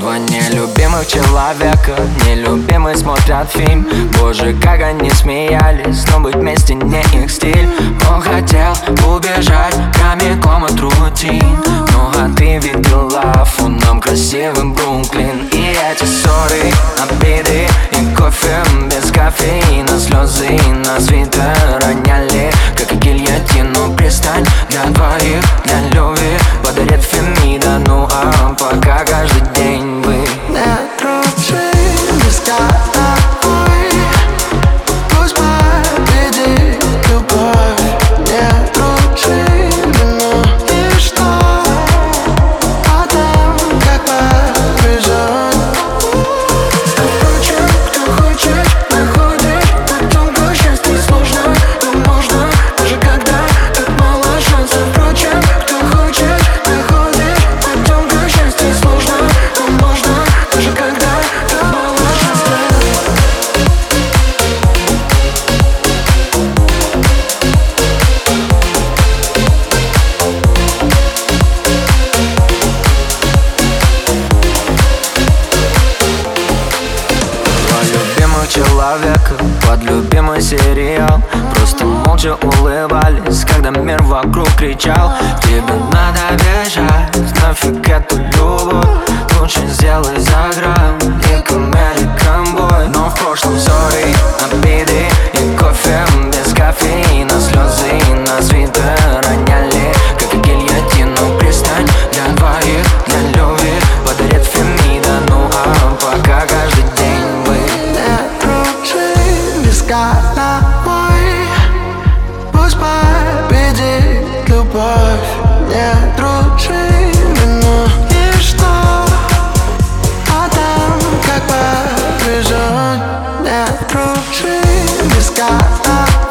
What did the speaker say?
Два нелюбимых человека Нелюбимые смотрят фильм. Боже, как они смеялись Но быть вместе не их стиль. Он хотел убежать прямиком от рутин. Ну а ты видела фоном красивым Бруклин. И эти ссоры, обиды и кофе без кофеина Слезы на свитер человека под любимый сериал. Просто молча улыбались, когда мир вокруг кричал. Тебе надо бежать, нафиг эту любовь Лучше сделай не дружина ну И что, а там как повезет Не дружина без кота